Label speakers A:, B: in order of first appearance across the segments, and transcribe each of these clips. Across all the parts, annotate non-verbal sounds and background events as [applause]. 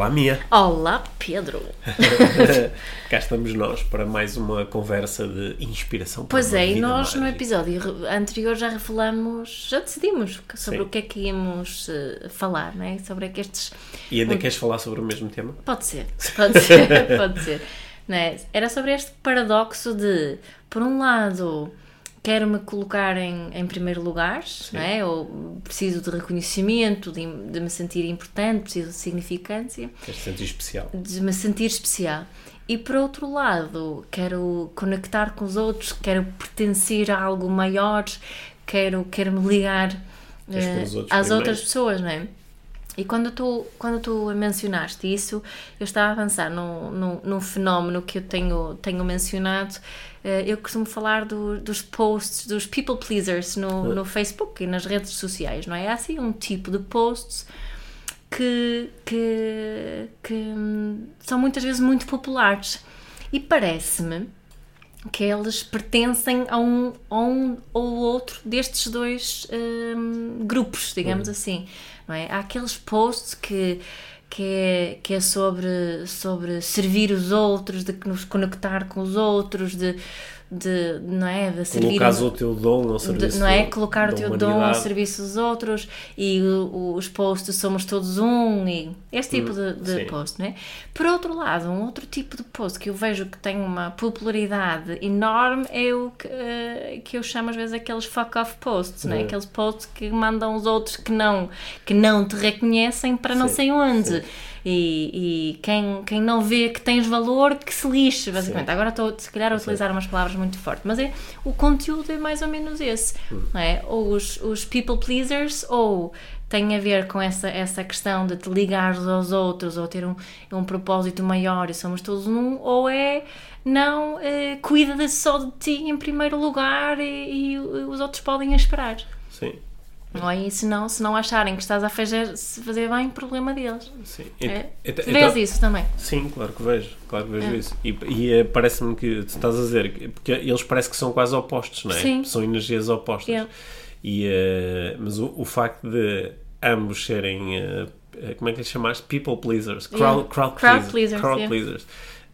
A: Olá, Mia.
B: Olá, Pedro. [laughs]
A: Cá estamos nós para mais uma conversa de inspiração. para
B: Pois é, e nós no
A: mágica.
B: episódio anterior já falamos, já decidimos sobre
A: Sim.
B: o que é que íamos eh, falar, não é? Sobre que estes.
A: E ainda queres falar sobre o mesmo tema?
B: Pode ser, pode ser, [laughs] pode ser. É? Era sobre este paradoxo de, por um lado, quero-me colocar em, em primeiro lugar, não é? Ou preciso de reconhecimento, de, de me sentir importante, preciso de significância.
A: Queres te sentir especial?
B: de me sentir especial. E por outro lado, quero conectar com os outros, quero pertencer a algo maior, quero, quero me ligar
A: outros
B: às
A: primeiro.
B: outras pessoas, não é? E quando tu, quando tu mencionaste isso, eu estava a pensar num, num, num fenómeno que eu tenho, tenho mencionado. Eh, Eu costumo falar do- dos posts, dos people pleasers no, no Facebook e nas redes sociais, não é? Há assim um tipo de posts que, que, que hum, são muitas vezes muito populares. E parece-me que eles pertencem a um, a um ou outro destes dois hum, grupos, digamos assim. Não é? Há aqueles posts que, que, é, que é sobre, sobre servir os outros, de nos conectar com os outros, de, de, não é? de servir
A: Colocares o teu dom ao
B: de-
A: serviço
B: não é? Colocar o teu dom ao
A: humanidade.
B: serviço dos outros e o- os posts somos todos um e este tipo de, de
A: Hum, sim.
B: post, não é? Por outro lado, um outro tipo de post que eu vejo que tem uma popularidade enorme é o que, eh, que eu chamo às vezes aqueles fuck off posts, não é?
A: Uhum.
B: Aqueles posts que mandam os outros que não, que não te reconhecem para não
A: Sim,
B: sei onde.
A: sim.
B: E, e quem, quem não vê que tens valor, que se lixe, basicamente.
A: Sim.
B: Agora estou, se calhar, a utilizar umas palavras muito fortes, mas é, o conteúdo é mais ou menos esse, não é? Ou os, os people pleasers, ou tem a ver com essa, essa questão de te ligar aos outros, ou ter um, um propósito maior e somos todos um, ou é não, eh, cuida só de ti em primeiro lugar e, e os outros podem esperar.
A: Sim,
B: Não é? E se não, se não acharem que estás a fazer, se fazer bem, problema deles.
A: sim.
B: É.
A: Então-
B: Vês
A: então-
B: isso também?
A: Sim, claro que vejo, claro que vejo
B: É.
A: isso. E, e, eh, parece-me que tu estás a dizer, que- porque eles parece que são quase opostos, não é?
B: Sim.
A: São energias opostas.
B: Yeah.
A: E, eh, mas o, o facto de ambos serem, eh, como é que lhes chamaste? People pleasers, crowd,
B: Yeah.
A: crowd,
B: Crowd
A: pleasers,
B: pleasers,
A: crowd
B: yeah.
A: pleasers.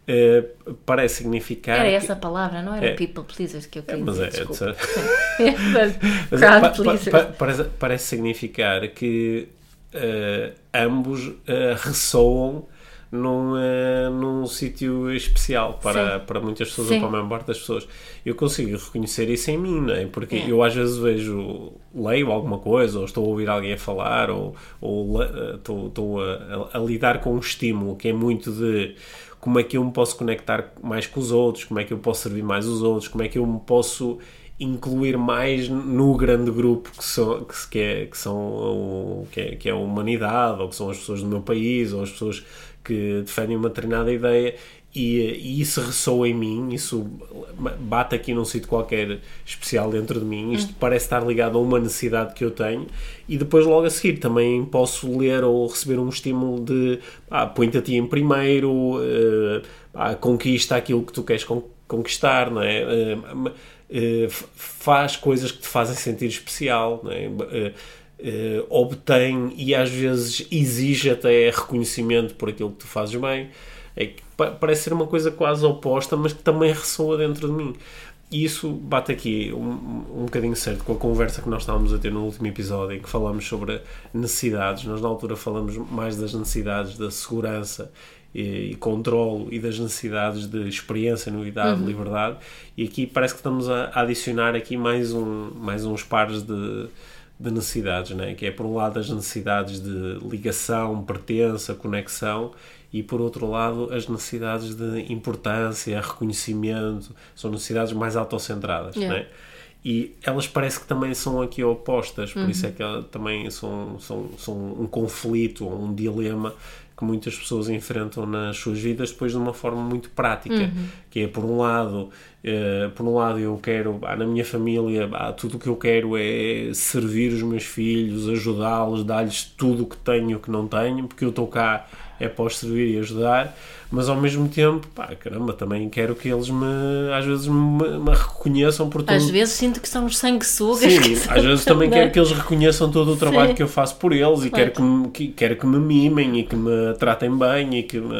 A: Eh, parece significar
B: Era essa a palavra, não era
A: É.
B: people pleasers que eu queria
A: mas é,
B: dizer,
A: é,
B: desculpa. [laughs]
A: Mas [laughs]
B: Mas
A: é,
B: Crowd
A: pa- pa-
B: pleasers.
A: pa- parece, parece significar que eh, ambos eh, ressoam num, eh, num sítio especial para,
B: Sim.
A: para muitas pessoas
B: Sim.
A: ou para a maior parte das pessoas. Eu consigo reconhecer isso em mim, não é? Porque
B: É.
A: eu às vezes vejo, leio alguma coisa, ou estou a ouvir alguém a falar, ou, ou eh, estou, estou a, a- a lidar com um estímulo que é muito de como é que eu me posso conectar mais com os outros, como é que eu posso servir mais os outros, como é que eu me posso incluir mais no grande grupo que são, que, que, é, que são o, que, é, que é a humanidade, ou que são as pessoas do meu país, ou as pessoas que defendem uma determinada ideia, e, e isso ressoa em mim, isso bate aqui num sítio qualquer especial dentro de mim, isto parece estar ligado a uma necessidade que eu tenho, e depois logo a seguir também posso ler ou receber um estímulo de ah, põe-te a ti em primeiro, eh, ah, conquista aquilo que tu queres con- conquistar, não é? Eh, f- faz coisas que te fazem sentir especial, não é? Obtém e às vezes exige até reconhecimento por aquilo que tu fazes bem. É que pa- parece ser uma coisa quase oposta, mas que também ressoa dentro de mim. E isso bate aqui um, um bocadinho certo com a conversa que nós estávamos a ter no último episódio, em que falamos sobre necessidades. Nós, na altura, falamos mais das necessidades da segurança e, e controlo e das necessidades de experiência, novidade, liberdade. E aqui parece que estamos a, a adicionar aqui mais, um, mais uns pares de, de necessidades, né? que é por um lado as necessidades de ligação, pertença, conexão e por outro lado as necessidades de importância, reconhecimento, são necessidades mais autocentradas,
B: Yeah.
A: né? E elas parece que também são aqui opostas, por isso é que elas também são, são, são um conflito um dilema que muitas pessoas enfrentam nas suas vidas depois de uma forma muito prática, que é por um lado, eh, por um lado eu quero, ah, na minha família, ah, tudo o que eu quero é servir os meus filhos, ajudá-los, dar-lhes tudo o que tenho e o que não tenho, porque eu estou cá é para os servir e ajudar, mas ao mesmo tempo, pá, caramba, também quero que eles me, às vezes, me, me reconheçam por tudo.
B: Às vezes sinto que são os sanguessugas.
A: Sim, às vezes também
B: também. [laughs]
A: quero que eles reconheçam todo o trabalho
B: Sim.
A: que eu faço por eles e
B: Claro.
A: quero que, me, que, quero que me mimem e que me tratem bem e que me,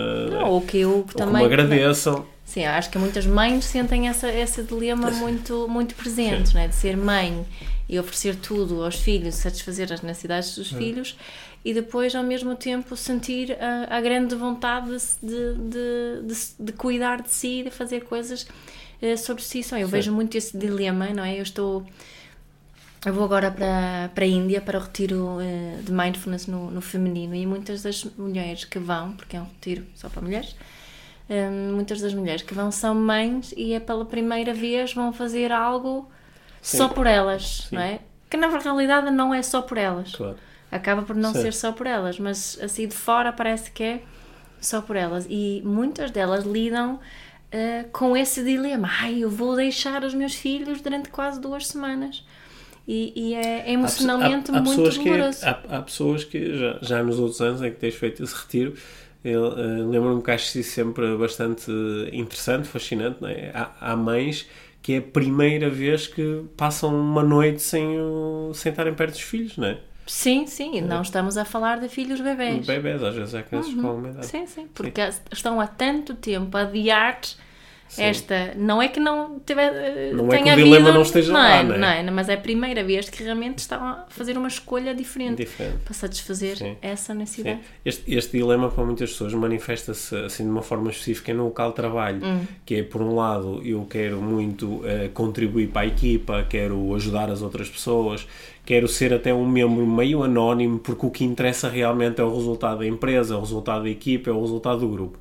B: Ou que eu
A: ou que
B: também.
A: me agradeçam.
B: Sim, acho que muitas mães sentem essa, esse dilema muito, muito presente, não é? de ser mãe e oferecer tudo aos filhos, satisfazer as necessidades dos filhos e depois, ao mesmo tempo, sentir a, a grande vontade de, de, de, de cuidar de si e de fazer coisas eh, sobre si só. Eu vejo muito esse dilema, não é? Eu estou. Eu vou agora para, para a Índia para o retiro eh, de mindfulness no, no feminino e muitas das mulheres que vão, porque é um retiro só para mulheres, Hum, muitas das mulheres que vão são mães e é pela primeira vez vão fazer algo
A: Sim.
B: só por elas, não é? Que na realidade não é só por elas.
A: Claro.
B: Acaba por não
A: Sim.
B: ser só por elas, mas assim de fora parece que é só por elas. E muitas delas lidam eh, com esse dilema. Ai, eu vou deixar os meus filhos durante quase duas semanas. E, e é emocionalmente
A: Há- há- há
B: muito
A: que-
B: doloroso.
A: há, há pessoas que já, já nos outros anos em que tens feito esse retiro, eu eh, lembro-me que acho isso sempre bastante interessante, fascinante. Não é? há, há mães que é a primeira vez que passam uma noite sem, o- sem estarem perto dos filhos, não é?
B: Sim, sim, e não estamos a falar de filhos bebés.
A: Bebés, às vezes é crianças com alguma idade.
B: Uhum. Sim, sim, porque estão há tanto tempo a adiar
A: Sim.
B: esta. Não é que não tiver, eh,
A: Não é
B: tenha
A: que o dilema
B: havido-
A: não esteja
B: não
A: lá,
B: é,
A: não é?
B: não é? Mas é a primeira vez que realmente estão a fazer uma escolha diferente
A: Diferente.
B: para satisfazer
A: Sim.
B: essa necessidade.
A: Este, este dilema para muitas pessoas manifesta-se assim de uma forma específica no local de trabalho, que é por um lado eu quero muito eh, contribuir para a equipa, quero ajudar as outras pessoas, quero ser até um membro meio anónimo, porque o que interessa realmente é o resultado da empresa, é o resultado da equipa, é o resultado do grupo.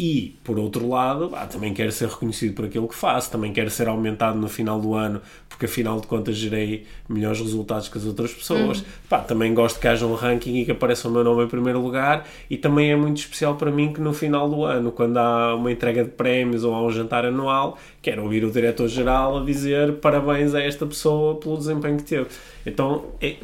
A: E, por outro lado, ah, também quero ser reconhecido por aquilo que faço, também quero ser aumentado no final do ano, porque afinal de contas gerei melhores resultados que as outras pessoas. Pá, também gosto que haja um ranking e que apareça o meu nome em primeiro lugar. E também é muito especial para mim que no final do ano, quando há uma entrega de prémios ou há um jantar anual, quero ouvir o diretor-geral a dizer parabéns a esta pessoa pelo desempenho que teve. Então, é-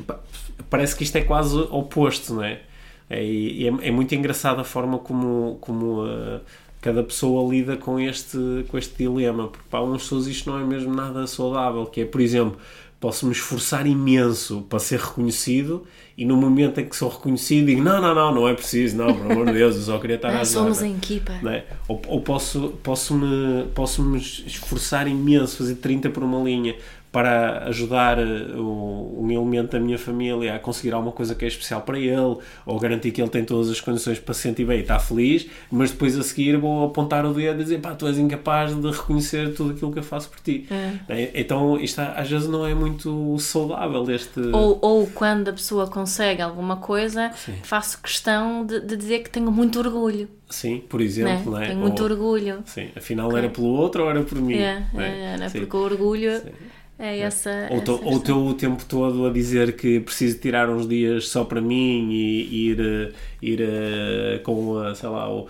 A: parece que isto é quase oposto, não é? É, e é, é muito engraçada a forma como, como uh, cada pessoa lida com este, com este dilema, porque para umas pessoas isto não é mesmo nada saudável, que é, por exemplo, posso me esforçar imenso para ser reconhecido e no momento em que sou reconhecido digo, não, não, não, não é preciso, não, por amor de Deus, eu só queria estar a
B: Ah,
A: ajudar.
B: somos
A: não é?
B: em equipa.
A: Não é? Ou, ou posso, posso, me, posso me esforçar imenso, fazer 30 por uma linha para ajudar eh, um elemento da minha família a conseguir alguma coisa que é especial para ele, ou garantir que ele tem todas as condições para se sentir bem e está feliz, mas depois a seguir vou apontar o dedo e dizer pá, tu és incapaz de reconhecer tudo aquilo que eu faço por ti. É, Então isto às vezes não é muito saudável este...
B: Ou, ou quando a pessoa consegue alguma coisa, faço questão de, de dizer que tenho muito orgulho.
A: Sim, por
B: Né?
A: exemplo, não é?
B: Tenho muito
A: Ou-
B: orgulho.
A: Sim, afinal era pelo outro ou era por mim?
B: É,
A: não é?
B: né?
A: Sim.
B: porque o orgulho é essa.
A: Ou,
B: essa
A: ou estou o tempo todo a dizer que preciso tirar uns dias só para mim e, e ir, eh, ir eh, com, a, sei lá, o-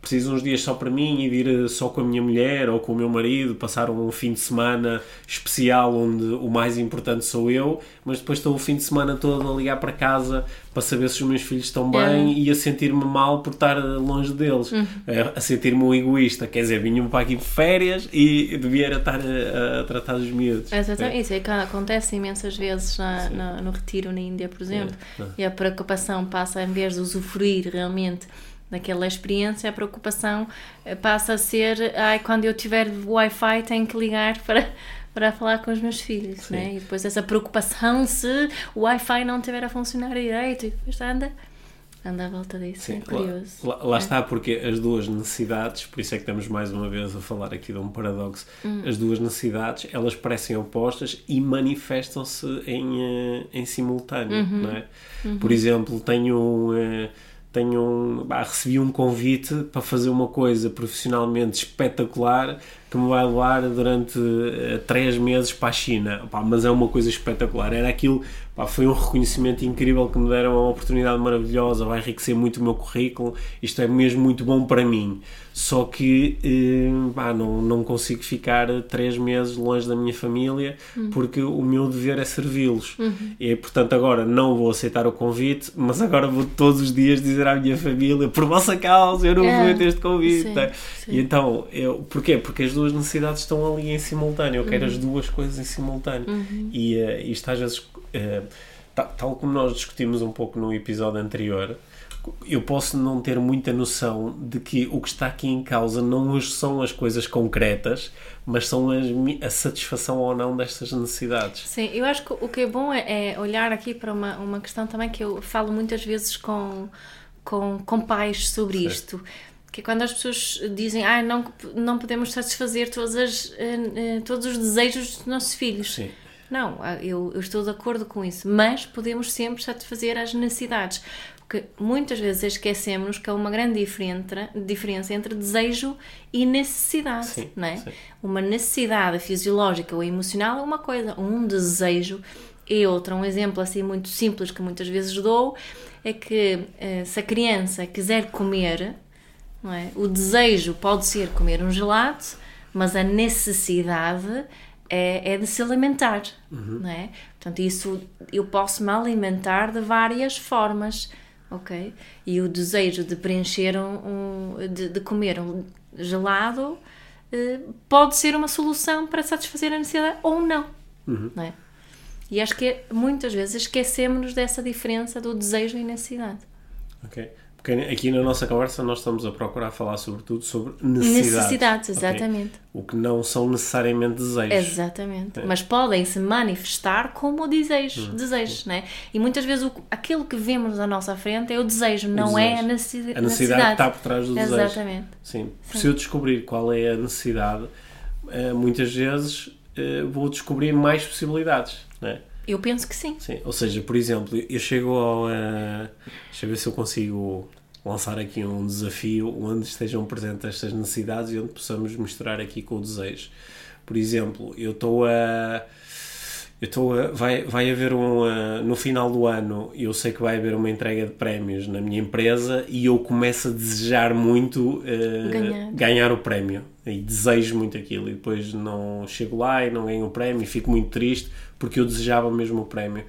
A: preciso uns dias só para mim e de ir eh, só com a minha mulher ou com o meu marido, passar um fim de semana especial onde o mais importante sou eu, mas depois estou o fim de semana todo a ligar para casa para saber se os meus filhos estão bem e a sentir-me mal por estar longe deles, a, a sentir-me um egoísta, quer dizer, vinham para aqui de férias e devia estar a, a tratar dos miúdos.
B: Exatamente, isso é que acontece imensas vezes na, na- no retiro na Índia, por exemplo,
A: É,
B: e a preocupação passa, em vez de usufruir realmente daquela experiência, a preocupação eh, passa a ser, ai, quando eu tiver Wi-Fi tenho que ligar [laughs] para, para falar com os meus filhos, né? e depois essa preocupação se o Wi-Fi não estiver a funcionar direito, e depois anda, anda à volta disso, é
A: Sim,
B: curioso.
A: Lá, lá- lá está, porque as duas necessidades, por isso é que estamos mais uma vez a falar aqui de um paradoxo,
B: Hum.
A: as duas necessidades, elas parecem opostas e manifestam-se em, eh, em simultâneo,
B: Uhum.
A: não é? Por exemplo, tenho, eh, tenho um- bah, recebi um convite para fazer uma coisa profissionalmente espetacular que me vai levar durante uh, três meses para a China. Pá, mas é uma coisa espetacular. Era aquilo, pá, foi um reconhecimento incrível que me deram, uma oportunidade maravilhosa, vai enriquecer muito o meu currículo. Isto é mesmo muito bom para mim. Só que uh, pá, não, não consigo ficar três meses longe da minha família uhum. porque o meu dever é servi-los. Uhum. E portanto agora não vou aceitar o convite, mas agora vou todos os dias dizer à minha família: por vossa causa, eu não vou é. ter este convite. Sim, sim. E então, eu, porquê? Porque as duas necessidades estão ali em simultâneo. Eu quero uhum. as duas coisas em simultâneo. Uhum. E uh, isto às vezes, uh, tal como nós discutimos um pouco no episódio anterior, eu posso não ter muita noção de que o que está aqui em causa não são as coisas concretas, mas são as, a satisfação ou não destas necessidades.
B: Sim, eu acho que o que é bom é, é olhar aqui para uma, uma questão também que eu falo muitas vezes com, com, com pais sobre isto que é quando as pessoas dizem ah, não, não podemos satisfazer todas as, uh, uh, todos os desejos dos nossos filhos. Sim. Não, ah, eu, eu, estou de acordo com isso, mas podemos sempre satisfazer as necessidades. Porque muitas vezes esquecemos que há uma grande diferença, diferença entre desejo e necessidade. Sim, não é? Sim. Uma necessidade fisiológica ou emocional é uma coisa, um desejo é outra. Um exemplo assim muito simples que muitas vezes dou é que eh, se a criança quiser comer, não é? o desejo pode ser comer um gelado, mas a necessidade é, é de se alimentar, uhum. não é? Portanto, isso eu posso me alimentar de várias formas ok? E o desejo de preencher um, um de, de, comer um gelado uh, pode ser uma solução para satisfazer a necessidade ou não, uhum. não é? E acho que é, muitas vezes esquecemos dessa diferença do desejo e necessidade.
A: Ok. Porque aqui na nossa conversa nós estamos a procurar falar sobretudo sobre necessidades. Necessidades,
B: exatamente. Okay?
A: O que não são necessariamente desejos.
B: Exatamente. É. Mas podem se manifestar como desejos, hum. desejos, né? E muitas vezes o, aquilo que vemos à nossa frente é o desejo, o não desejo. é a necessidade.
A: A necessidade que está por trás do desejo. Exatamente. Sim. Sim. Se eu descobrir qual é a necessidade, eh, muitas vezes eh, vou descobrir mais possibilidades, né?
B: Eu penso que sim.
A: Sim, ou seja, por exemplo, eu chego ao. Uh, deixa eu ver se eu consigo lançar aqui um desafio onde estejam presentes estas necessidades e onde possamos misturar aqui com o desejo. Por exemplo, eu estou a. Eu estou a, vai, vai haver um. Uh, no final do ano, eu sei que vai haver uma entrega de prémios na minha empresa e eu começo a desejar muito uh, ganhar. ganhar o prémio. E desejo muito aquilo. E depois não chego lá e não ganho o prémio e fico muito triste porque eu desejava mesmo o prémio.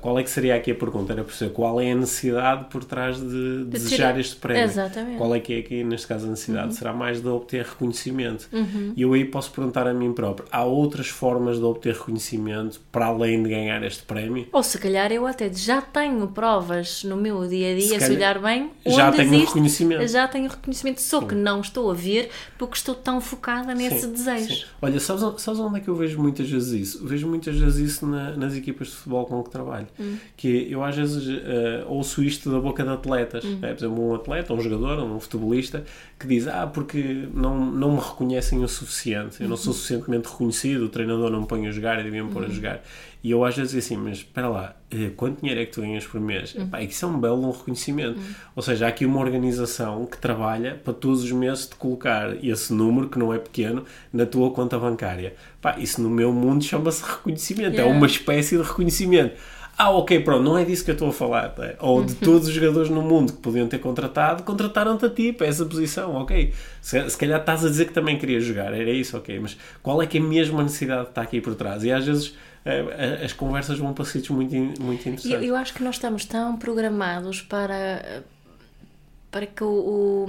A: Qual é que seria aqui a pergunta? Era perceber qual é a necessidade por trás de, de desejar este prémio? Exatamente. Qual é que é aqui, neste caso, a necessidade? Uhum. Será mais de obter reconhecimento? Uhum. E eu aí posso perguntar a mim próprio: há outras formas de obter reconhecimento para além de ganhar este prémio?
B: Ou se calhar eu até já tenho provas no meu dia a dia, se, calhar, se olhar bem,
A: já tenho existe, reconhecimento.
B: Já tenho reconhecimento, só que não estou a ver porque estou tão focada nesse sim, desejo. Sim.
A: Olha, sabes, sabes onde é que eu vejo muitas vezes isso? Vejo muitas vezes isso na, nas equipas de futebol com que trabalho. Hum. Que eu às vezes uh, ouço isto da boca de atletas. Hum. Né? Por exemplo, um atleta, um jogador, um futebolista que diz: Ah, porque não, não me reconhecem o suficiente, eu não sou uhum. suficientemente reconhecido, o treinador não me põe a jogar e devia me pôr a jogar. E eu às vezes digo assim, mas espera lá, eh, quanto dinheiro é que tu ganhas por mês? Uhum. Epá, isso é um belo reconhecimento. Uhum. Ou seja, há aqui uma organização que trabalha para todos os meses te colocar esse número, que não é pequeno, na tua conta bancária. Epá, isso no meu mundo chama-se reconhecimento, é yeah. é uma espécie de reconhecimento. Ah, ok, pronto, não é disso que eu estou a falar. Tá? Ou de uhum. todos os jogadores no mundo que podiam ter contratado, contrataram-te a ti para essa posição, ok. Se, se calhar estás a dizer que também querias jogar, era isso, ok. Mas qual é que é a mesma necessidade que está aqui por trás? E às vezes as conversas vão para sítios muito, muito interessantes.
B: Eu, eu acho que nós estamos tão programados para para que o,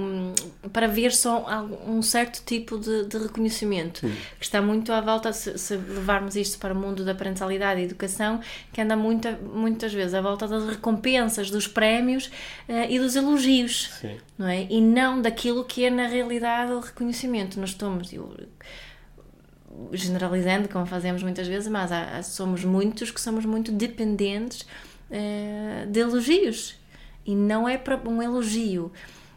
B: o, para ver só um certo tipo de, de reconhecimento Sim. que está muito à volta se, se, levarmos isto para o mundo da parentalidade e educação que anda muita, muitas vezes à volta das recompensas dos prémios uh, e dos elogios Sim. não é e não daquilo que é na realidade o reconhecimento nós estamos eu, generalizando, como fazemos muitas vezes, mas há, somos muitos que somos muito dependentes uh, de elogios. E não é para um elogio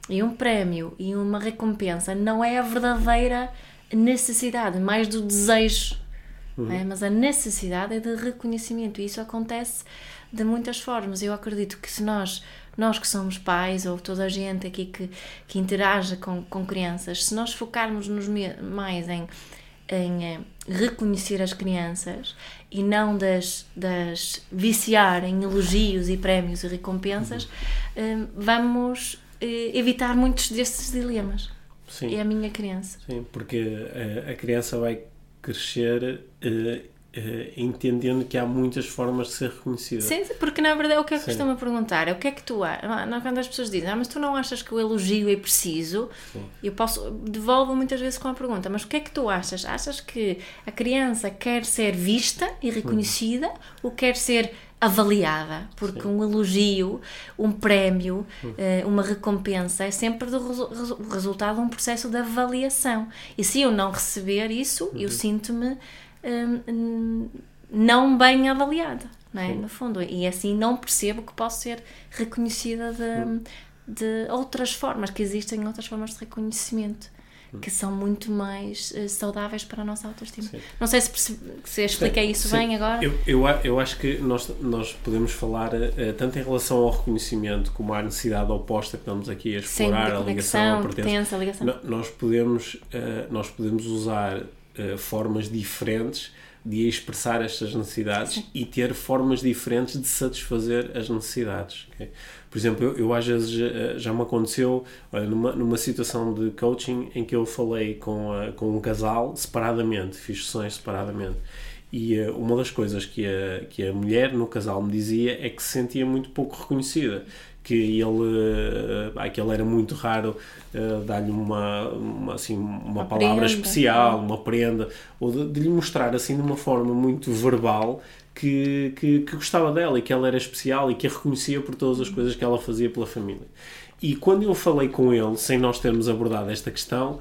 B: e um prémio e uma recompensa, não é a verdadeira necessidade, mais do desejo. Uhum. É? Mas a necessidade é de reconhecimento e isso acontece de muitas formas. Eu acredito que se nós, nós que somos pais, ou toda a gente aqui que, que interage com, com crianças, se nós focarmos nos mais em, em eh, reconhecer as crianças e não das, das viciar em elogios e prémios e recompensas, uhum. vamos evitar muitos desses dilemas. Sim. É a minha criança.
A: Sim, porque a, a criança vai crescer entendendo que há muitas formas de ser reconhecida.
B: Sim, porque na verdade é o que é que costumo perguntar, é o que é que tu achas? Quando as pessoas dizem, ah, mas tu não achas que o elogio é preciso? Sim. Eu posso, devolvo muitas vezes com a pergunta, mas o que é que tu achas? Achas que a criança quer ser vista e reconhecida uhum. ou quer ser avaliada? Porque Sim. um elogio, um prémio, uhum. uh, uma recompensa é sempre do resu resultado de um processo de avaliação. E se eu não receber isso, uhum. eu sinto-me Hum, não bem avaliada, não é? no fundo. E assim não percebo que posso ser reconhecida de, de outras formas, que existem outras formas de reconhecimento que são muito mais uh, saudáveis para a nossa autoestima. Sim. Não sei se, se expliquei isso Sim. bem agora.
A: Eu, eu, eu, acho que nós, nós podemos falar uh, tanto em relação ao reconhecimento como à necessidade oposta que estamos aqui a explorar, Sim, a ligação, a pertença. nós, podemos, uh, nós podemos usar uh, formas diferentes de expressar estas necessidades Sim. e ter formas diferentes de satisfazer as necessidades. Okay? Por exemplo, eu, eu, às vezes já, já me aconteceu olha, numa, numa situação de coaching em que eu falei com, a, com um casal separadamente, fiz sessões separadamente. E uh, uma das coisas que a, que a mulher no casal me dizia é que se sentia muito pouco reconhecida que ele, ah, que ele era muito raro uh, dar-lhe uma, uma, assim, uma, uma palavra prenda. especial, uma prenda, ou de, de, lhe mostrar assim de uma forma muito verbal que, que, que, gostava dela e que ela era especial e que a reconhecia por todas as coisas que ela fazia pela família. E quando eu falei com ele, sem nós termos abordado esta questão,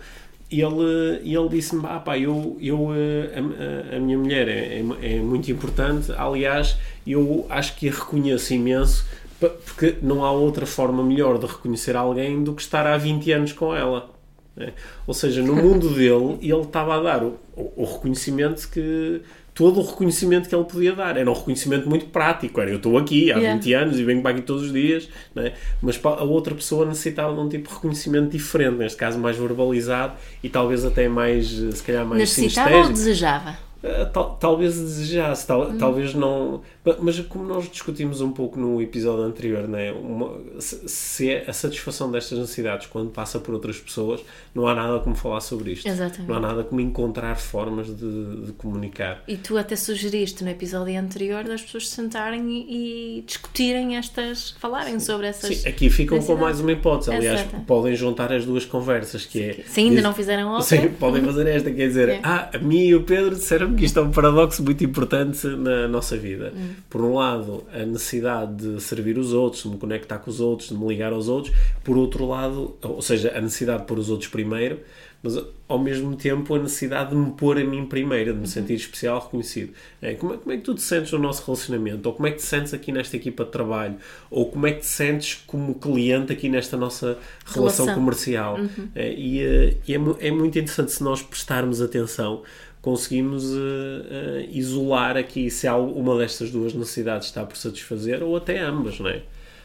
A: ele, ele disse-me: ah, pá, eu, eu, a, a, minha mulher é, é, é muito importante, aliás, eu acho que a reconheço imenso porque não há outra forma melhor de reconhecer alguém do que estar há 20 anos com ela. Né? Ou seja, no mundo [laughs] dele, ele estava a dar o, o, reconhecimento que. Todo o reconhecimento que ele podia dar. Era um reconhecimento muito prático. Era eu estou aqui há yeah. 20 anos e venho para aqui todos os dias. Né? Mas a outra pessoa necessitava de um tipo de reconhecimento diferente, neste caso mais verbalizado e talvez até mais, se calhar, mais
B: Necessitava ou desejava?
A: Eh, tal, talvez desejasse, tal, hum. talvez não. Mas como nós discutimos um pouco no episódio anterior, né? Uma, se é a satisfação destas necessidades quando passa por outras pessoas, não há nada como falar sobre isto. Exatamente. Não há nada como encontrar formas de, de comunicar.
B: E tu até sugeriste no episódio anterior das pessoas se sentarem e, e discutirem estas, falarem Sim. sobre essas.
A: Sim, aqui ficam com mais uma hipótese. Aliás, Exato. podem juntar as duas conversas, que é.
B: Se ainda não fizeram outra.
A: Sim, podem fazer esta, quer dizer, [laughs] é. ah, a mim e o Pedro disseram que isto é um paradoxo muito importante na nossa vida. Hum. Por um lado, a necessidade de servir os outros, de me conectar com os outros, de me ligar aos outros. Por outro lado, ou seja, a necessidade de pôr os outros primeiro, mas ao mesmo tempo a necessidade de me pôr a mim primeiro, de me uhum. sentir especial, reconhecido. É, como, é, como é que tu te sentes no nosso relacionamento? Ou como é que te sentes aqui nesta equipa de trabalho? Ou como é que te sentes como cliente aqui nesta nossa relação, relação. comercial? Uhum. É, e, eh, e é, é muito interessante se nós prestarmos atenção conseguimos uh, uh, isolar aqui se há uma destas duas necessidades está por satisfazer ou até ambas, não é?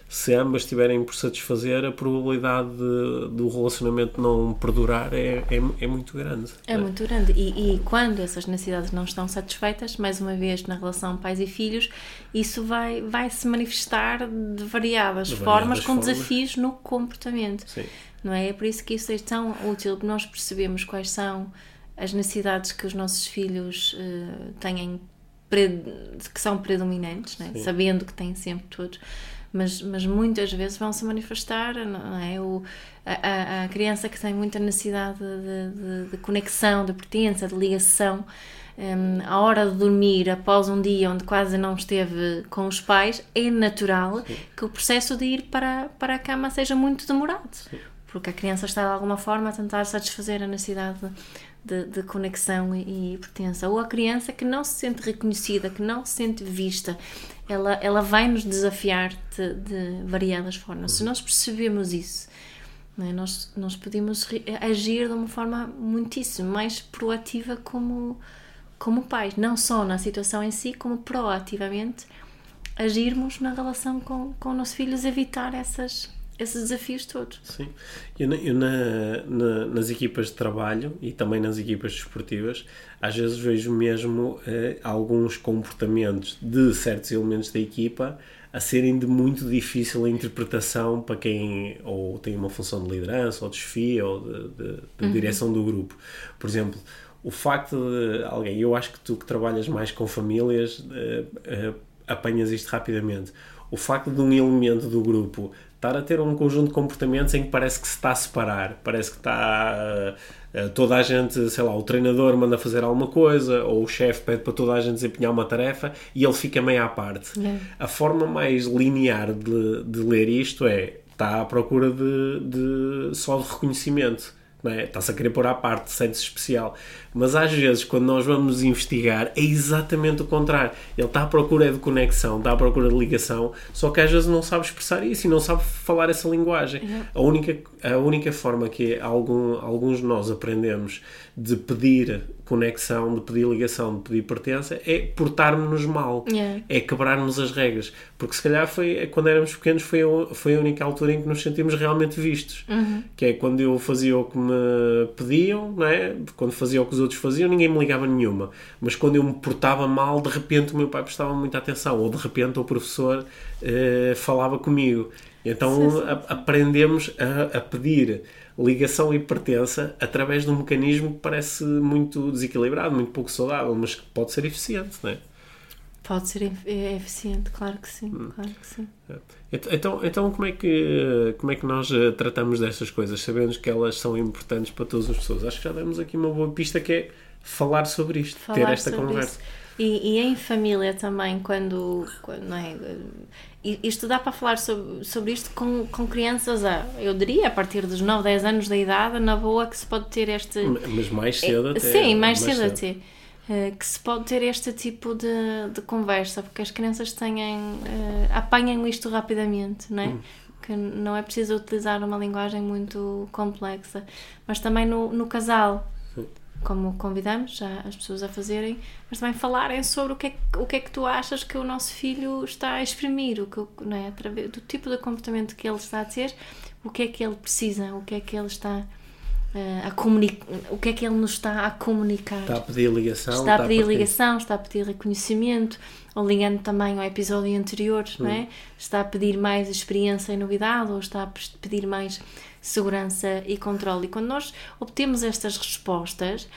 A: Se ambas estiverem por satisfazer, a probabilidade de, do relacionamento não perdurar é, é, é muito grande.
B: É, é muito grande. E, e, quando essas necessidades não estão satisfeitas, mais uma vez na relação pais e filhos, isso vai, vai se manifestar de variadas, de variadas formas, com desafios no comportamento. Sim. Não é? É por isso que isso é tão útil, nós percebemos quais são as necessidades que os nossos filhos uh, têm, que são predominantes, né? sabendo que têm sempre todos, mas, mas muitas vezes vão se manifestar, não é? O, a, a criança que tem muita necessidade de, de, de conexão, de pertença, de ligação. Um, a hora de dormir após um dia onde quase não esteve com os pais, é natural Sim. que o processo de ir para, para a cama seja muito demorado, Sim. porque a criança está de alguma forma a tentar satisfazer a necessidade de, de, conexão e, e pertença. Ou a criança que não se sente reconhecida, que não se sente vista, ela, ela vai nos desafiar de, de variadas formas. Se nós percebemos isso, é? nós, nós podemos agir de uma forma muitíssimo mais proativa como, como pais, não só na situação em si, como proativamente agirmos na relação com, com nossos filhos, evitar essas, esses desafios todos.
A: Sim. Eu, eu na, na, nas equipas de trabalho e também nas equipas desportivas, às vezes vejo mesmo eh, alguns comportamentos de certos elementos da equipa a serem de muito difícil interpretação para quem ou tem uma função de liderança ou desfia ou de, de, de uhum. direção do grupo. Por exemplo, o facto de alguém, eu acho que tu que trabalhas mais com famílias uh, uh, apanhas isto rapidamente. O facto de um elemento do grupo estar a ter um conjunto de comportamentos em que parece que se está a separar, parece que está uh, toda a gente, sei lá, o treinador manda fazer alguma coisa ou o chefe pede para toda a gente desempenhar uma tarefa e ele fica meio à parte. Yeah. A forma mais linear de, de ler isto é está à procura de, de só de reconhecimento é? Está-se a querer pôr à parte, sente-se especial. Mas às vezes, quando nós vamos investigar, é exatamente o contrário. Ele está à procura de conexão, está à procura de ligação, só que às vezes não sabe expressar isso e não sabe falar essa linguagem. Uhum. A, única, a única forma que algum, alguns de nós aprendemos de pedir conexão, de pedir ligação, de pedir pertença, é portarmos-nos mal, yeah. é quebrarmos as regras. Porque se calhar foi, quando éramos pequenos foi a, foi a única altura em que nos sentimos realmente vistos. Uhum. Que é quando eu fazia o que me pediam, não é? quando fazia o que os outros faziam, ninguém me ligava nenhuma. Mas quando eu me portava mal, de repente o meu pai prestava muita atenção, ou de repente o professor uh, falava comigo. Então sim, sim. A, aprendemos a, a pedir ligação e pertença através de um mecanismo que parece muito desequilibrado, muito pouco saudável, mas que pode ser eficiente, não é?
B: Pode ser é eficiente, claro que sim, hum. claro que sim.
A: É. Então, então como, é que, como é que nós eh, tratamos destas coisas, sabendo que elas são importantes para todas as pessoas? Acho que já demos aqui uma boa pista que é falar sobre isto, falar ter esta conversa.
B: E, e, em família também, quando, quando não é, isto dá para falar sobre, sobre isto com, com crianças, a, eu diria, a partir dos 9, 10 anos da idade, na boa, que se pode ter este.
A: Mas mais cedo é, até.
B: Sim, mais, mais cedo, cedo, até. Uh, que se pode ter este tipo de, de conversa, porque as crianças têm, uh, apanham isto rapidamente, não é? Hum. Que não é preciso utilizar uma linguagem muito complexa. Mas também no, no casal, como convidamos as pessoas a fazerem, mas também falarem sobre o que, é, o que é que tu achas que o nosso filho está a exprimir, o que, não é, através do tipo de comportamento que ele está a ter, o que é que ele precisa, o que é que ele está uh, a comunicar, o que é que ele nos está a comunicar.
A: Está a pedir ligação.
B: Está a pedir ligação, está a pedir reconhecimento, ou ligando também ao episódio anterior, hum. não é? Está a pedir mais experiência e novidade, ou está a pedir mais segurança e controle. E quando nós obtemos estas respostas,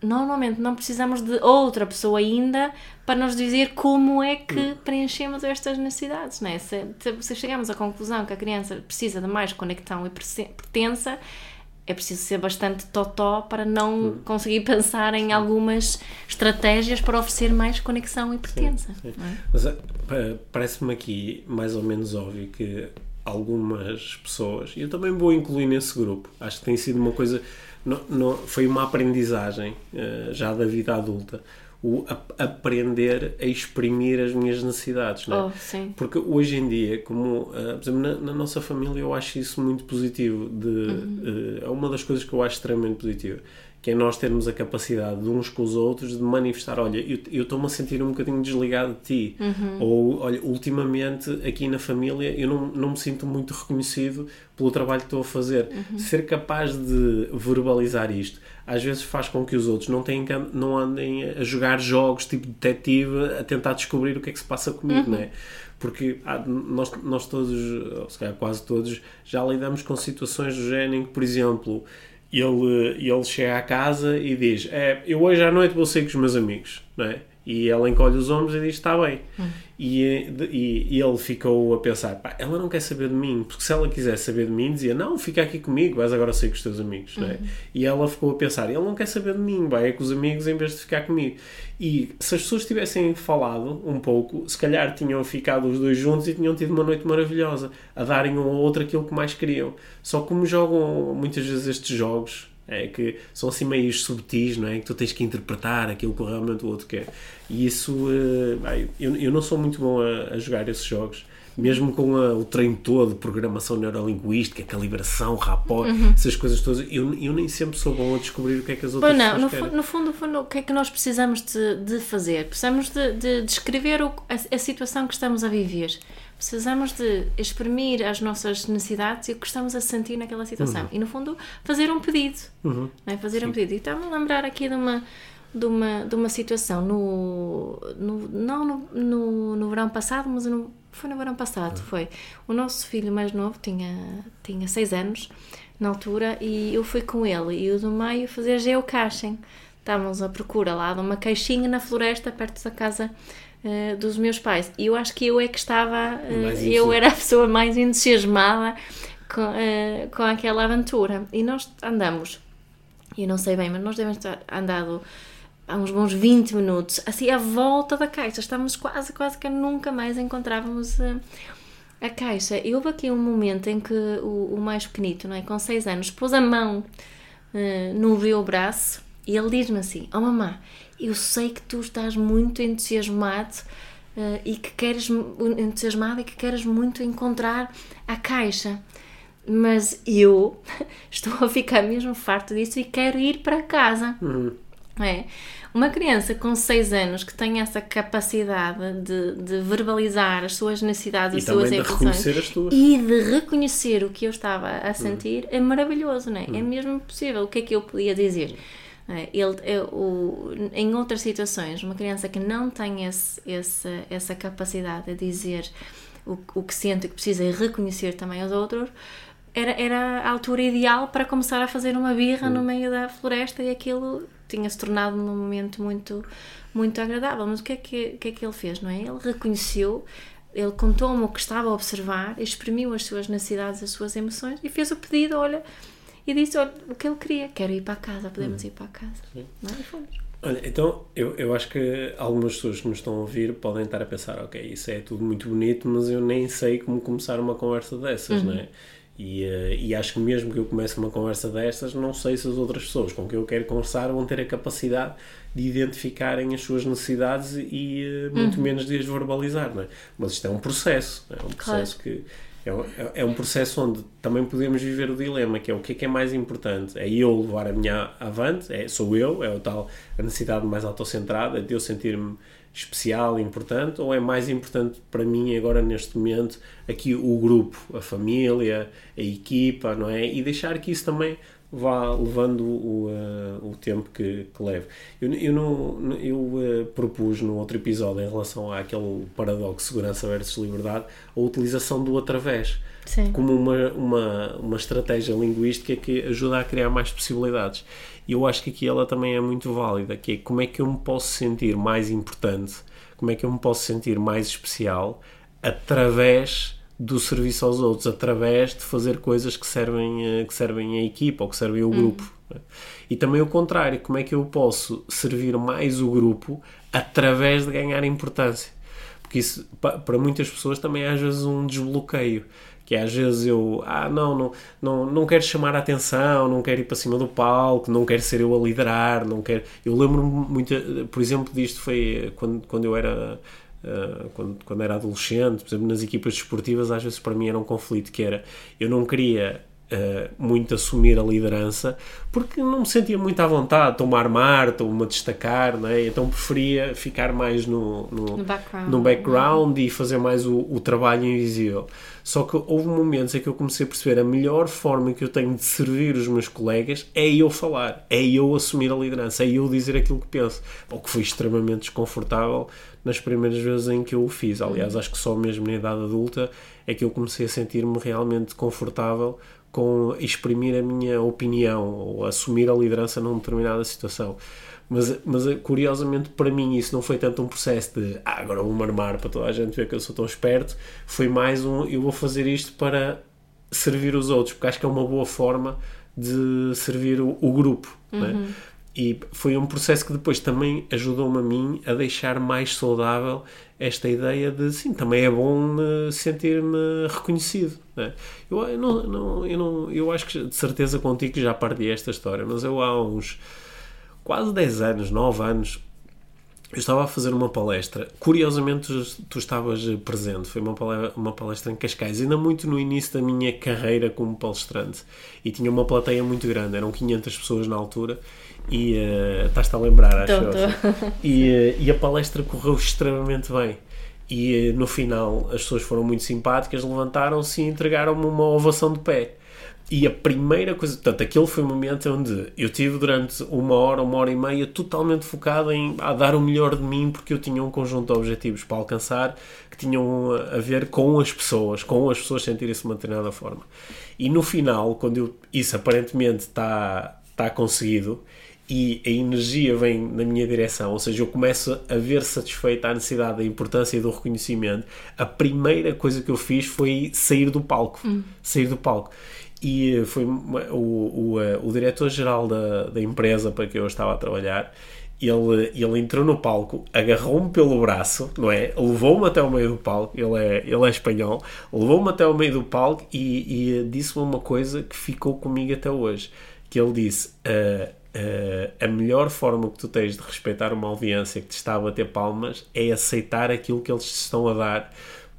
B: normalmente não precisamos de outra pessoa ainda para nos dizer como é que hum. preenchemos estas necessidades, não é? Se, se chegamos à conclusão que a criança precisa de mais conexão e pertença, é preciso ser bastante totó para não conseguir pensar em algumas estratégias para oferecer mais conexão e pertença. Sim, sim. É?
A: Mas eh, parece-me aqui mais ou menos óbvio que algumas pessoas, e eu também vou incluir nesse grupo, acho que tem sido uma coisa, não, não, foi uma aprendizagem uh, já da vida adulta, o a, aprender a exprimir as minhas necessidades, não é?
B: Oh,
A: Porque hoje em dia, como, uh, por exemplo, na, na, nossa família eu acho isso muito positivo, de, uhum. uh, é uma das coisas que eu acho extremamente positiva que é nós termos a capacidade de uns com os outros de manifestar, olha, eu estou-me a sentir um bocadinho desligado de ti, uhum. ou olha, ultimamente aqui na família eu não, não me sinto muito reconhecido pelo trabalho que estou a fazer. Uhum. Ser capaz de verbalizar isto às vezes faz com que os outros não, tenham, não andem a jogar jogos tipo detetive a tentar descobrir o que é que se passa comigo, uhum. não é? Porque ah, nós, nós todos, ou se calhar quase todos, já lidamos com situações do género em que, por exemplo, ele, ele chega à casa e diz: é, Eu hoje à noite vou sair com os meus amigos, não é? E ela encolhe os ombros e diz: Está bem. Hum. E, e, e, ele ficou a pensar: Pá, ela não quer saber de mim, porque se ela quisesse saber de mim, dizia: Não, fica aqui comigo, vais agora sair com os teus amigos. É? Uhum. E ela ficou a pensar: Ele não quer saber de mim, vai é com os amigos em vez de ficar comigo. E se as pessoas tivessem falado um pouco, se calhar tinham ficado os dois juntos e tinham tido uma noite maravilhosa, a darem um ao outro aquilo que mais queriam. Só como jogam muitas vezes estes jogos é que são assim meio subtis, não é? Que tu tens que interpretar aquilo que realmente o outro quer. E isso, uh, eu, eu não sou muito bom a, a, jogar esses jogos, mesmo com a, o treino todo, programação neurolinguística, calibração, rapport,
B: Uhum.
A: essas coisas todas, eu, eu nem sempre sou bom a descobrir o que é que as outras
B: Pois não, no,
A: querem.
B: no fundo, no fundo, o que é que nós precisamos de, de fazer? Precisamos de, de descrever o- a, a situação que estamos a viver. Precisamos de exprimir as nossas necessidades e o que estamos a sentir naquela situação.
A: Uhum.
B: E, no fundo, fazer um pedido. não é? Fazer um pedido. E estava a lembrar aqui de uma, de uma, de uma situação no, no, não no, no, no verão passado, mas no, foi no verão passado, foi. O nosso filho mais novo tinha, tinha seis anos na altura e eu fui com ele e o do meio fazer geocaching. Estávamos à procura lá de uma caixinha na floresta perto da casa eh, dos meus pais. E eu acho que eu é que estava,
A: Mais
B: eu era a pessoa mais entusiasmada com, eh, com aquela aventura. E nós andamos eu não sei bem, mas nós devemos estar andado há uns bons 20 minutos, assim à volta da caixa. Estávamos quase, quase que nunca mais encontrávamos a, caixa. E houve aqui um momento em que o, o mais pequenito, não é, com 6 anos, pôs a mão eh, no meu braço e ele diz-me assim: Oh mamã, eu sei que tu estás muito entusiasmado eh, e que queres entusiasmado e que queres muito encontrar a caixa mas eu [laughs] estou a ficar mesmo farto disso e quero ir para casa. É. Uma criança com 6 anos que tem essa capacidade de, de verbalizar as suas necessidades,
A: E
B: as suas emoções
A: as
B: e de reconhecer o que eu estava a sentir é maravilhoso, não é? É mesmo possível. O que é que eu podia dizer? É, Ele, é, o, em outras situações, uma criança que não tem esse, esse, essa capacidade de dizer o, o que sente e que precisa e reconhecer também aos outros, era, era a altura ideal para começar a fazer uma birra no meio da floresta e aquilo tinha-se tornado num momento muito, muito agradável. Mas o que, é que, que é que ele fez, não é? Ele reconheceu, ele contou-me o que estava a observar, exprimiu as suas necessidades, as suas emoções e fez o pedido, olha, e disse olha, o que ele queria, quero ir para casa, podemos ir para casa. Não é? E fomos.
A: Olha, então eu, eu acho que algumas pessoas que nos estão a ouvir podem estar a pensar, ok, isso é tudo muito bonito, mas eu nem sei como começar uma conversa dessas, não é? E, eh, e acho que mesmo que eu comece uma conversa destas, não sei se as outras pessoas com quem eu quero conversar vão ter a capacidade de identificarem as suas necessidades e eh, muito menos de as verbalizar, não é? Mas isto é um processo, não é? um processo que é um, é- é um processo onde também podemos viver o dilema, que é o que é que é mais importante? É eu levar a minha avante, é, sou eu, é o tal, a necessidade mais autocentrada, de eu sentir-me especial importante, ou é mais importante para mim agora neste momento aqui o grupo, a família, a equipa, não é? E deixar que isso também vá levando o, eh, o tempo que, que leve. Eu, eu, não, eu eh, propus no outro episódio, em relação àquele paradoxo segurança versus liberdade, a utilização do através
B: Sim.
A: como uma, uma, uma estratégia linguística que ajuda a criar mais possibilidades. E eu acho que aqui ela também é muito válida, que é como é que eu me posso sentir mais importante, como é que eu me posso sentir mais especial através do serviço aos outros, através de fazer coisas que servem, eh, que servem a equipa ou que servem o grupo. né? E também o contrário, como é que eu posso servir mais o grupo através de ganhar importância. Porque isso, pa- para muitas pessoas, também é às vezes um desbloqueio. Que é, às vezes eu, ah, não, não, não, não quero chamar a atenção, não quero ir para cima do palco, não quero ser eu a liderar, não quero. Eu lembro-me muito, por exemplo, disto foi quando, quando eu era. Ah, quando, quando era adolescente, por exemplo, nas equipas desportivas, às vezes para mim era um conflito que era eu não queria uh, muito assumir a liderança porque não me sentia muito à vontade, estou-me a armar, estou-me a destacar, não é? então preferia ficar mais no, no,
B: No background.
A: no background e fazer mais o, o trabalho invisível. Só que houve momentos em que eu comecei a perceber a melhor forma que eu tenho de servir os meus colegas é eu falar, é eu assumir a liderança, é eu dizer aquilo que penso. O que foi extremamente desconfortável nas primeiras vezes em que eu o fiz. Aliás, acho que só mesmo na idade adulta é que eu comecei a sentir-me realmente confortável com exprimir a minha opinião ou assumir a liderança numa determinada situação. Mas, mas curiosamente para mim isso não foi tanto um processo de ah, agora vou-me armar para toda a gente ver que eu sou tão esperto, foi mais um eu vou fazer isto para servir os outros, porque acho que é uma boa forma de servir o, o grupo. Né? E foi um processo que depois também ajudou-me a mim a deixar mais saudável esta ideia de sim, também é bom me sentir-me reconhecido. Né? Eu, não, não, eu, não, eu acho que de certeza contigo que já partilhei esta história, mas eu há uns quase 10 anos, 9 anos, eu estava a fazer uma palestra, curiosamente tu, tu estavas presente, foi uma palestra, uma palestra em Cascais, ainda muito no início da minha carreira como palestrante, e tinha uma plateia muito grande, eram 500 pessoas na altura, e uh, estás-te a lembrar, acho
B: tô.
A: E, [laughs] uh, e a palestra correu extremamente bem. E uh, no final as pessoas foram muito simpáticas, levantaram-se e entregaram-me uma ovação de pé. E a primeira coisa, portanto, aquele foi o momento onde eu tive durante uma hora, uma hora e meia, totalmente focado em a dar o melhor de mim, porque eu tinha um conjunto de objetivos para alcançar que tinham a ver com as pessoas, com as pessoas sentirem-se de uma determinada forma. E no final, quando eu, isso aparentemente está, está conseguido, e a energia vem na minha direção, ou seja, eu começo a ver satisfeita a necessidade da importância e do reconhecimento, a primeira coisa que eu fiz foi sair do palco. Sair do palco. E foi uma- o, o, eh, o diretor-geral da, da empresa para que eu estava a trabalhar. Ele, ele entrou no palco, agarrou-me pelo braço, não é? Levou-me até ao meio do palco. Ele é, ele é espanhol. Levou-me até ao meio do palco e, e disse-me uma coisa que ficou comigo até hoje. Que ele disse: "Ah, ah, a melhor forma que tu tens de respeitar uma audiência que te está a bater palmas é aceitar aquilo que eles te estão a dar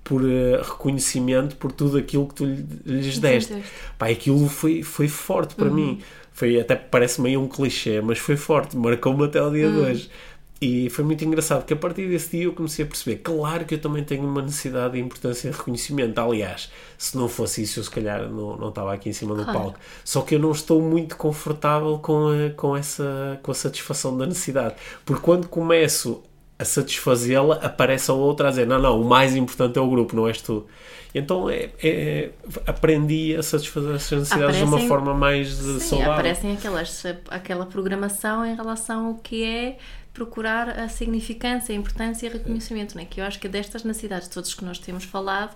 A: por eh, reconhecimento por tudo aquilo que tu lhe- lhes deste. Pá, aquilo foi, foi forte para mim. Foi, até parece meio um clichê, mas foi forte, marcou-me até o dia de hoje. E foi muito engraçado que a partir desse dia eu comecei a perceber, claro que eu também tenho uma necessidade de importância e reconhecimento. Aliás, se não fosse isso, eu se calhar não, não estava aqui em cima do
B: Claro.
A: palco. Só que eu não estou muito confortável com a, com essa com a satisfação da necessidade. Porque quando começo a satisfazê-la, aparece a outra a dizer: Não, não, o mais importante é o grupo, não és tu. Então é, é- aprendi a satisfazer essas necessidades de uma
B: Aparecem-
A: forma mais
B: Sim,
A: saudável.
B: aparecem aquelas, aquela programação em relação ao que é procurar a significância, a importância e reconhecimento, né? que eu acho que destas necessidades todas que nós temos falado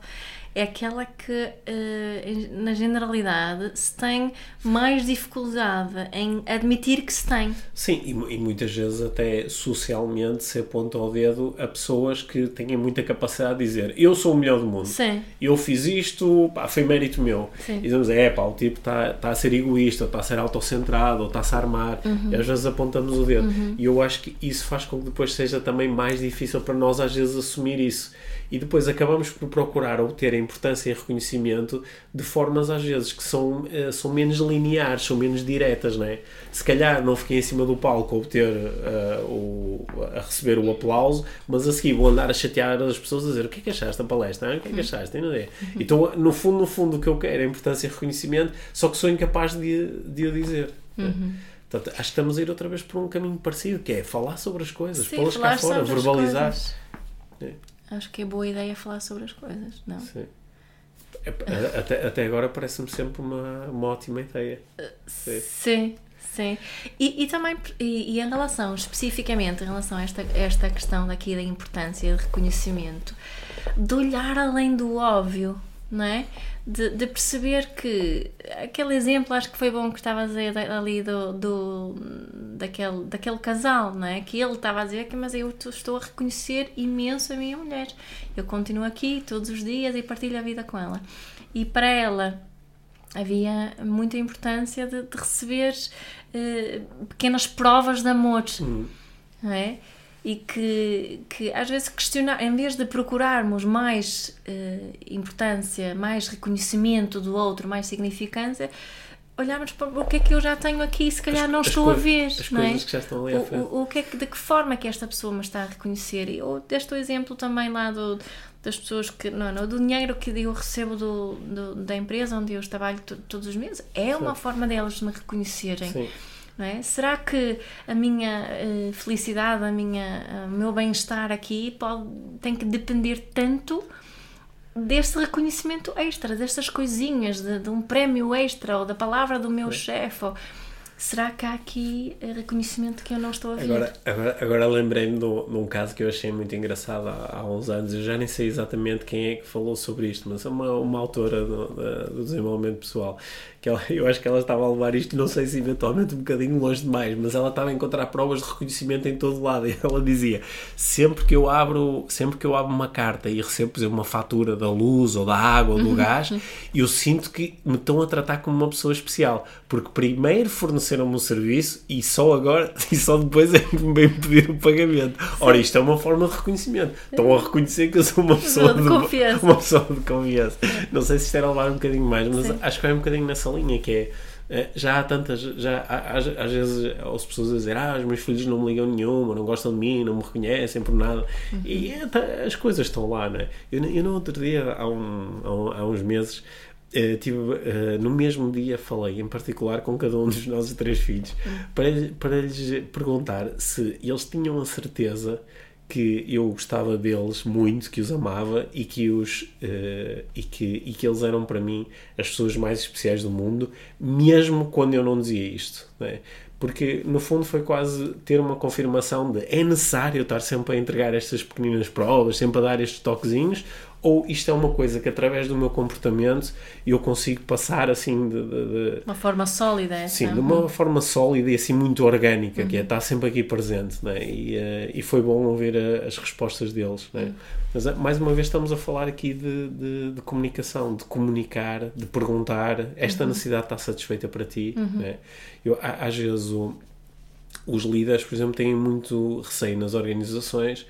B: é aquela que, eh, na generalidade, se tem mais dificuldade em admitir que se tem.
A: Sim, e, e muitas vezes até socialmente se aponta ao dedo a pessoas que têm muita capacidade de dizer eu sou o melhor do mundo.
B: Sim.
A: Eu fiz isto, pá, foi mérito meu.
B: Sim.
A: E dizemos, é pá, o tipo está tá a ser egoísta, ou está a ser autocentrado, ou está-se a armar.
B: Uhum.
A: E às vezes apontamos o dedo. E eu acho que isso faz com que depois seja também mais difícil para nós às vezes assumir isso. E depois acabamos por procurar obter a importância e reconhecimento de formas às vezes que são, eh, são menos lineares, são menos diretas, não é? Se calhar não fiquei em cima do palco a obter eh, o, a receber o aplauso, mas a seguir vou andar a chatear as pessoas a dizer o que é que achaste da palestra? Ah, O que é que achaste? Não é? Então, no fundo, no fundo, o que eu quero é importância e reconhecimento, só que sou incapaz de, de o dizer. é? Portanto, acho que estamos a ir outra vez por um caminho parecido, que é falar sobre as coisas, pô-las cá fora, verbalizar. É.
B: Acho que é boa ideia falar sobre as coisas, não?
A: Sim. É, Até, até agora parece-me sempre uma, uma ótima ideia. Sim.
B: Sim, sim. E, e também, e, e em relação, especificamente em relação a esta, esta questão daqui da importância de reconhecimento, de olhar além do óbvio, não é? De, de perceber que aquele exemplo, acho que foi bom que estava a dizer ali do, do, daquele, daquele casal, não é? Que ele estava a dizer que, mas eu estou a reconhecer imenso a minha mulher. Eu continuo aqui todos os dias e partilho a vida com ela. E para ela, havia muita importância de, de receber eh, pequenas provas de amor, não é? E que, que às vezes questionar, em vez de procurarmos mais eh, importância, mais reconhecimento do outro, mais significância, olharmos para o que é que eu já tenho aqui, se calhar não
A: as
B: estou
A: coi-
B: a ver, não é? O- o, o que é que, de que forma é que esta pessoa me está a reconhecer? E eu deste o exemplo também lá do, das pessoas que, não, não, do dinheiro que eu recebo do, do- da empresa onde eu trabalho to- todos os meses, é uma forma delas me reconhecerem.
A: Sim.
B: É? Será que a minha eh, felicidade, a minha, o meu bem-estar aqui pode, tem que depender tanto deste reconhecimento extra, destas coisinhas, de, de um prémio extra ou da palavra do meu chefe? Será que há aqui eh, reconhecimento que eu não estou a ver?
A: Agora, agora, agora lembrei-me de um caso que eu achei muito engraçado há, há uns anos. Eu já nem sei exatamente quem é que falou sobre isto, mas é uma, uma autora do, do desenvolvimento pessoal. Que ela, [laughs] eu acho que ela estava a levar isto, não sei se eventualmente um bocadinho longe demais, mas ela estava a encontrar provas de reconhecimento em todo lado. [laughs] E ela dizia: sempre que eu abro, sempre que eu abro uma carta e recebo, por exemplo, uma fatura da luz ou da água ou do gás, eu sinto que me estão a tratar como uma pessoa especial. Porque primeiro forneceram ofereceram-me o serviço e só agora, [laughs] e só depois é que me vêm pedir o pagamento. Ora, isto é uma forma de reconhecimento. Estão a reconhecer que eu sou uma pessoa
B: de,
A: de
B: confiança.
A: Uma pessoa de confiança. Não sei se isto era levar um bocadinho mais, mas Sim. acho que vai um bocadinho nessa linha que é eh, já há tantas, já há, às, às vezes as pessoas a dizer ah, os meus filhos não me ligam nenhuma, não gostam de mim, não me reconhecem por nada uhum. e é, as coisas estão lá, não é? Eu, eu no outro dia, há, um, há, há uns meses Uh, tive, uh, no mesmo dia falei em particular com cada um dos nossos três filhos para, para lhes perguntar se eles tinham a certeza que eu gostava deles muito, que os amava e que, os, uh, e que, e que eles eram para mim as pessoas mais especiais do mundo, mesmo quando eu não dizia isto. Né? Porque no fundo foi quase ter uma confirmação de é necessário estar sempre a entregar estas pequeninas provas, sempre a dar estes toquezinhos, ou isto é uma coisa que através do meu comportamento eu consigo passar assim de, de, de
B: uma forma sólida é
A: sim de uma forma sólida e assim muito orgânica uhum. que é estar sempre aqui presente né? e, uh, e foi bom ouvir a, as respostas deles né? uhum. mas eh, mais uma vez estamos a falar aqui de, de, de comunicação de comunicar de perguntar esta uhum. necessidade está satisfeita para ti uhum. né? eu às vezes o, os líderes por exemplo têm muito receio nas organizações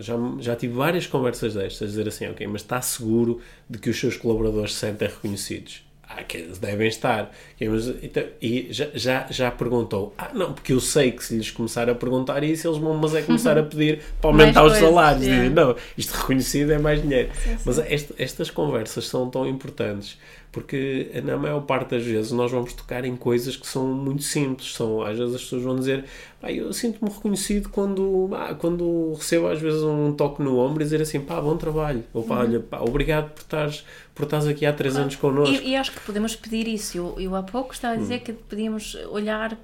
A: já, já tive várias conversas destas, dizer assim, ok, mas está seguro de que os seus colaboradores se sentem reconhecidos? Ah, que eles devem estar. Okay, mas, então, e já, já, já perguntou, ah, não, porque eu sei que se lhes começar a perguntar isso, eles vão, mas é começar a pedir [laughs] para aumentar os salários. Yeah. não, isto reconhecido é mais dinheiro. Sim, sim. Mas estas conversas são tão importantes porque na maior parte das vezes nós vamos tocar em coisas que são muito simples. São, às vezes as pessoas vão dizer, ah, eu sinto-me reconhecido quando, ah, quando recebo às vezes um toque no ombro e dizer assim, pá, bom trabalho, ou pá, uhum. olha, pá, obrigado por estares, por estares aqui há três anos connosco.
B: E, e, acho que podemos pedir isso. Eu, eu há pouco estava a dizer uhum. que podíamos olhar uh,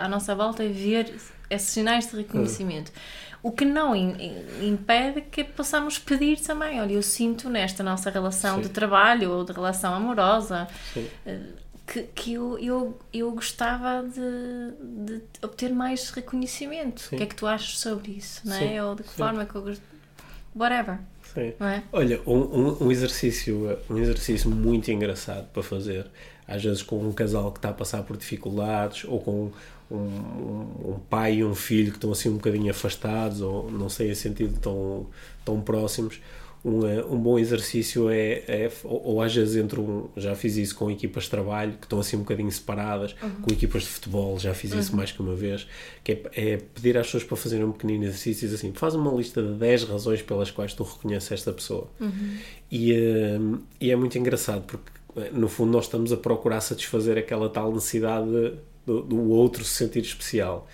B: à nossa volta e ver esses sinais de reconhecimento. Uhum o que não impede que possamos pedir também. Olha, eu sinto nesta nossa relação Sim. de trabalho ou de relação amorosa eh, que, que eu, eu, eu gostava de, de obter mais reconhecimento. Sim. O que é que tu achas sobre isso? Não é? Ou de que forma que eu gosto. Whatever.
A: Sim. É? Olha, um, um, exercício, um exercício muito engraçado para fazer, às vezes com um casal que está a passar por dificuldades ou com um, um, pai e um filho que estão assim um bocadinho afastados ou não sei em sentido tão, tão próximos um, eh, um bom exercício é, é ou, ou, às vezes entre um, já fiz isso com equipas de trabalho que estão assim um bocadinho separadas, uhum. com equipas de futebol, já fiz isso uhum. mais que uma vez, que é, é, pedir às pessoas para fazerem um pequenino exercício e assim, faz uma lista de 10 razões pelas quais tu reconheces esta pessoa. Uhum. E, um, eh, e é muito engraçado porque eh, no fundo nós estamos a procurar satisfazer aquela tal necessidade do, do outro se sentir especial.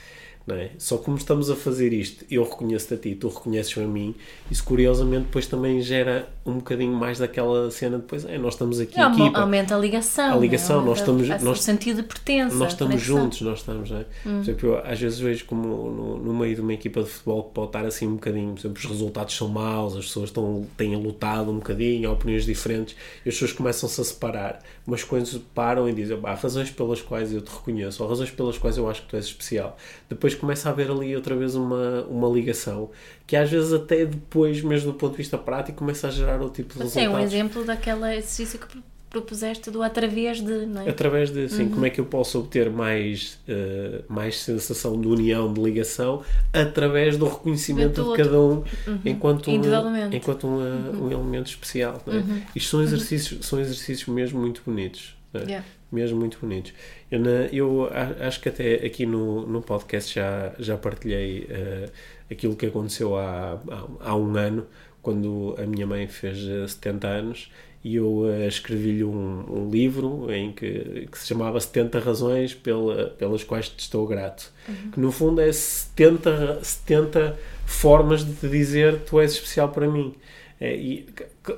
A: É? Só como estamos a fazer isto, eu reconheço-te a ti, tu reconheces-me a mim, isso curiosamente depois também gera um bocadinho mais daquela cena depois, é, nós estamos aqui,
B: é, equipa. Aumenta a ligação.
A: A ligação,
B: é?
A: nós estamos... Nós,
B: o sentido de pertença.
A: Nós estamos juntos, nós estamos, é? Hum. Por exemplo, eu, às vezes vejo como no, no, meio de uma equipa de futebol que pode estar assim um bocadinho, por exemplo, os resultados são maus, as pessoas estão, têm lutado um bocadinho, há opiniões diferentes, e as pessoas começam-se a separar, mas quando param e dizem, há razões pelas quais eu te reconheço, ou razões pelas quais eu acho que tu és especial, depois começa a haver ali outra vez uma, uma ligação que às vezes até depois, mesmo do ponto de vista prático, começa a gerar outro tipo de Mas resultados.
B: É um exemplo daquela exercício que propuseste do através de, não é?
A: Através de, sim, uhum. como é que eu posso obter mais, uh, mais sensação de união, de ligação, através do reconhecimento do de cada um uhum. enquanto, um, enquanto um, uhum. um elemento especial. Não é? Uhum. Isto são uhum. exercícios, são exercícios mesmo muito bonitos. É? Yeah. Mesmo muito bonitos. Eu, na, eu acho que até aqui no, no podcast já, já partilhei uh, aquilo que aconteceu há, há, há, um ano, quando a minha mãe fez 70 anos e eu uh, escrevi-lhe um, um, livro em que, que se chamava 70 razões pela, pelas quais te estou grato. Uhum. Que no fundo é 70, 70 formas de te dizer tu és especial para mim. É, e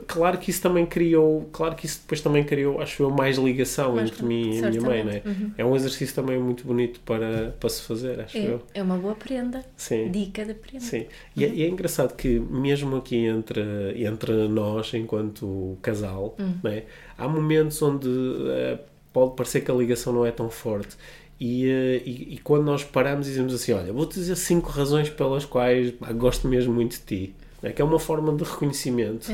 A: claro que isso também criou, claro que isso depois também criou, acho eu, mais ligação mais entre mim e a minha mãe, né? Uhum. É um exercício também muito bonito para, para se fazer, acho
B: é,
A: eu.
B: É uma boa prenda. Sim. Dica de prenda.
A: Sim. E, é, uhum. é, é, engraçado que mesmo aqui entre, entre nós, enquanto casal, uhum. né, há momentos onde uh, pode parecer que a ligação não é tão forte. E, uh, e, e, quando nós paramos e dizemos assim, olha, vou-te dizer cinco razões pelas quais gosto mesmo muito de ti né? que é uma forma de reconhecimento.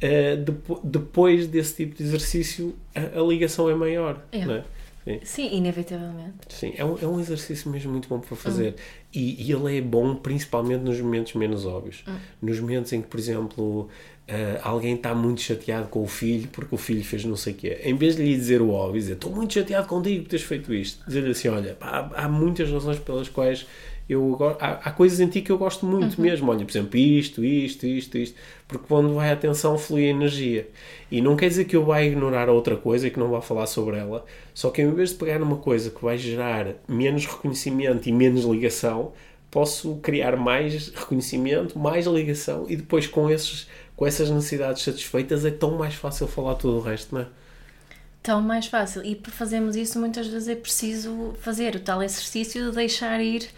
A: É. Uh, depois desse tipo de exercício, a, a ligação é maior. É. Né? Sim.
B: Sim, inevitavelmente.
A: Sim, é um, é um exercício mesmo muito bom para fazer. E, e ele é bom principalmente nos momentos menos óbvios. Nos momentos em que, por exemplo, eh, alguém está muito chateado com o filho porque o filho fez não sei o quê. Em vez de lhe dizer o óbvio, dizer estou muito chateado contigo por teres feito isto, dizer-lhe assim: olha, pá, há, muitas razões pelas quais eu há, há coisas em ti que eu gosto muito mesmo. Olha, por exemplo, isto, isto, isto, isto. Porque quando vai a atenção flui a energia. E não quer dizer que eu vá ignorar outra coisa e que não vá falar sobre ela. Só que em vez de pegar numa coisa que vai gerar menos reconhecimento e menos ligação, posso criar mais reconhecimento, mais ligação e depois com, esses, com essas necessidades satisfeitas é tão mais fácil falar tudo o resto, não é?
B: Tão mais fácil. E para fazermos isso, muitas vezes é preciso fazer o tal exercício de deixar ir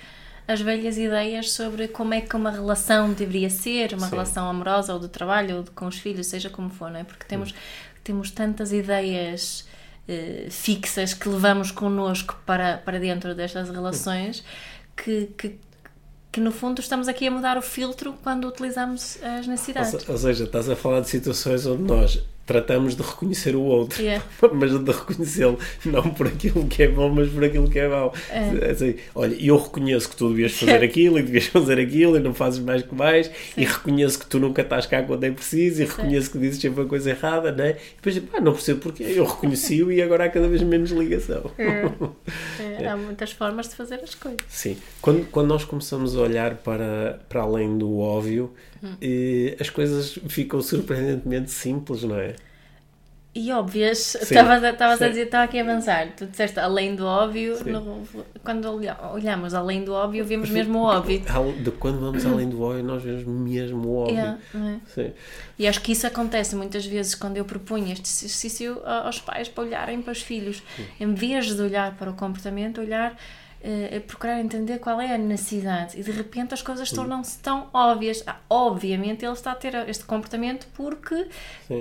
B: as velhas ideias sobre como é que uma relação deveria ser, uma
A: Sim.
B: relação amorosa ou de trabalho ou de- com os filhos, seja como for, não é? Porque temos, temos tantas ideias eh, fixas que levamos connosco para, para dentro destas relações que, que, que no fundo estamos aqui a mudar o filtro quando utilizamos as necessidades.
A: Ou, se- ou seja, estás a falar de situações onde nós tratamos de reconhecer o outro,
B: Yeah. [laughs]
A: mas de reconhecê-lo não por aquilo que é bom, mas por aquilo que é mau. É assim, olha, eu reconheço que tu devias fazer aquilo e devias fazer aquilo e não fazes mais que mais, e reconheço que tu nunca estás cá quando é preciso, e reconheço que dizes sempre a coisa errada, não é? E depois, pá, não percebo porquê, eu reconheci-o e agora há cada vez menos ligação. [laughs]
B: É, há muitas formas de fazer as coisas.
A: Sim, quando, quando nós começamos a olhar para, para além do óbvio, eh, as coisas ficam surpreendentemente simples, não é?
B: E óbvias, estavas a,
A: Sim.
B: dizer, estava aqui a avançar. Tu disseste além do óbvio,
A: Sim.
B: no- quando olha- olhamos além do óbvio, vemos mesmo o óbvio.
A: De quando vamos além do óbvio, nós vemos mesmo o óbvio.
B: Yeah, é?
A: Sim.
B: E acho que isso acontece muitas vezes quando eu proponho este exercício aos pais para olharem para os filhos. Em vez de olhar para o comportamento, olhar, eh, procurar entender qual é a necessidade. E de repente as coisas tornam-se tão óbvias. Ah, obviamente ele está a ter este comportamento porque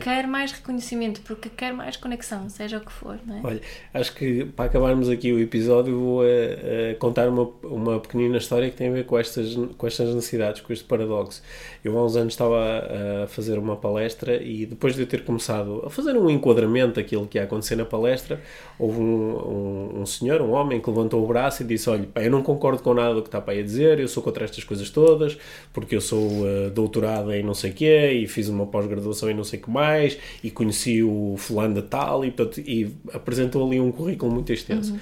B: quer mais reconhecimento, porque quer mais conexão, seja o que for. É?
A: Olha, acho que para acabarmos aqui o episódio, vou eh, eh, contar uma, uma pequenina história que tem a ver com estas, com estas necessidades, com este paradoxo. Eu há uns anos estava a, a fazer uma palestra e depois de eu ter começado a fazer um enquadramento daquilo que ia acontecer na palestra, houve um, um, um senhor, um homem, que levantou o braço e disse: Olha, pá, eu não concordo com nada do que está para aí a dizer, eu sou contra estas coisas todas, porque eu sou eh, doutorado em não sei o quê e fiz uma pós-graduação em não sei o que mais e conheci o fulano de tal e, portanto, e apresentou ali um currículo muito extenso.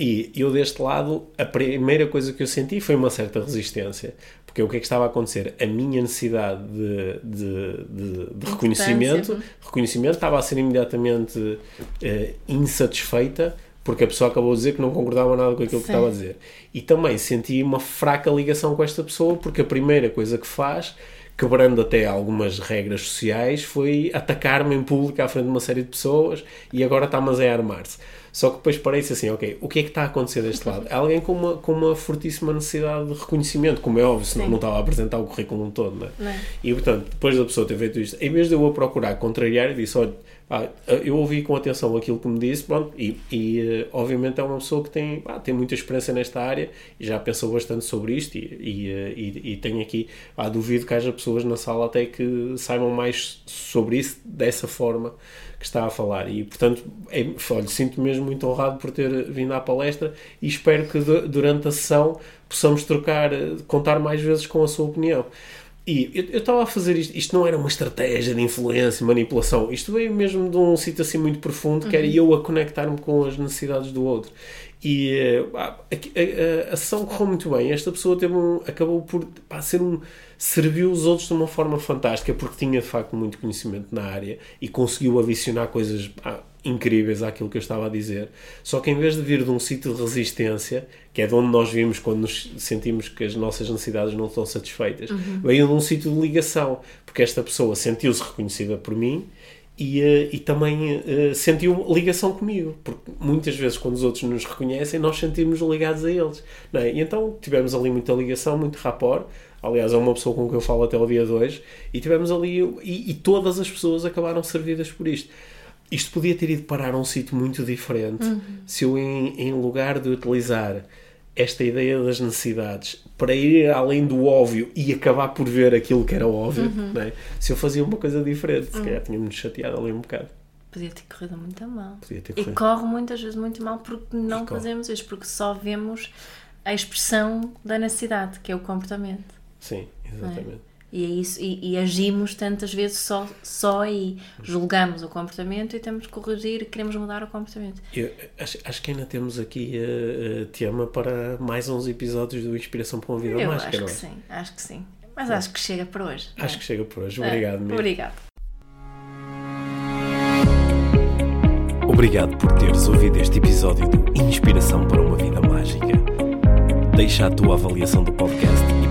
A: E eu deste lado, a primeira coisa que eu senti foi uma certa resistência. Porque o que é que estava a acontecer? A minha necessidade de, de, de- de reconhecimento, reconhecimento estava a ser imediatamente eh, insatisfeita porque a pessoa acabou de dizer que não concordava nada com aquilo que
B: Sim.
A: estava a dizer. E também senti uma fraca ligação com esta pessoa porque a primeira coisa que faz, quebrando até algumas regras sociais, foi atacar-me em público à frente de uma série de pessoas e agora está-mas a armar-se. Só que depois parece assim, ok, o que é que está a acontecer deste lado? [laughs] É alguém com uma, com uma fortíssima necessidade de reconhecimento, como é óbvio, senão
B: Sim.
A: não estava a apresentar o currículo todo, não é?
B: Não é?
A: E portanto, depois da pessoa ter feito isto, em vez de eu a procurar contrariar, disse: olha, pá, eu ouvi com atenção aquilo que me disse, pronto, e, e, eh, obviamente é uma pessoa que tem, pá, tem muita experiência nesta área e já pensou bastante sobre isto. E, e, eh, e, e tenho aqui, pá, duvido que haja pessoas na sala até que saibam mais sobre isso dessa forma que está a falar. E portanto, é, olha, sinto mesmo muito honrado por ter vindo à palestra e espero que du- durante a sessão possamos trocar, contar mais vezes com a sua opinião. E eu- estava a fazer isto, isto não era uma estratégia de influência, manipulação, isto veio mesmo de um sítio assim muito profundo, que era eu a conectar-me com as necessidades do outro. E eh, a, a, a, a sessão correu muito bem. Esta pessoa teve um, acabou por pá, ser um. serviu os outros de uma forma fantástica, porque tinha de facto muito conhecimento na área e conseguiu adicionar coisas pá, incríveis àquilo que eu estava a dizer. Só que em vez de vir de um sítio de resistência, que é de onde nós vimos quando nos sentimos que as nossas necessidades não estão satisfeitas, veio de um sítio de ligação, porque esta pessoa sentiu-se reconhecida por mim e, eh, e também eh, sentiu ligação comigo, porque muitas vezes quando os outros nos reconhecem, nós sentimos ligados a eles. É? E então tivemos ali muita ligação, muito rapport. Aliás, é uma pessoa com quem eu falo até o dia de hoje, e tivemos ali, e, e todas as pessoas acabaram servidas por isto. Isto podia ter ido parar a um sítio muito diferente se eu, em, em lugar de utilizar esta ideia das necessidades para ir além do óbvio e acabar por ver aquilo que era óbvio, não é? se eu fazia uma coisa diferente, se calhar tinha-me chateado ali um bocado.
B: podia ter corrido muito mal.
C: Podia ter
B: E
C: corrido.
B: corre muitas vezes muito mal porque não fazemos isto, porque só vemos a expressão da necessidade, que é o comportamento.
C: Sim, exatamente.
B: E, é isso, e, e agimos tantas vezes só, só aí. Julgamos o comportamento e temos que corrigir e queremos mudar o comportamento.
C: Eu acho, acho que ainda temos aqui eh, tema para mais uns episódios do Inspiração para uma Vida
B: Eu
C: Mágica,
B: acho que
C: é?
B: sim, acho que sim. Mas acho que chega por hoje. não é?
C: Acho que chega por hoje. Obrigado
B: É. Obrigado.
A: Obrigado por teres ouvido este episódio do Inspiração para uma Vida Mágica. Deixa a tua avaliação do podcast e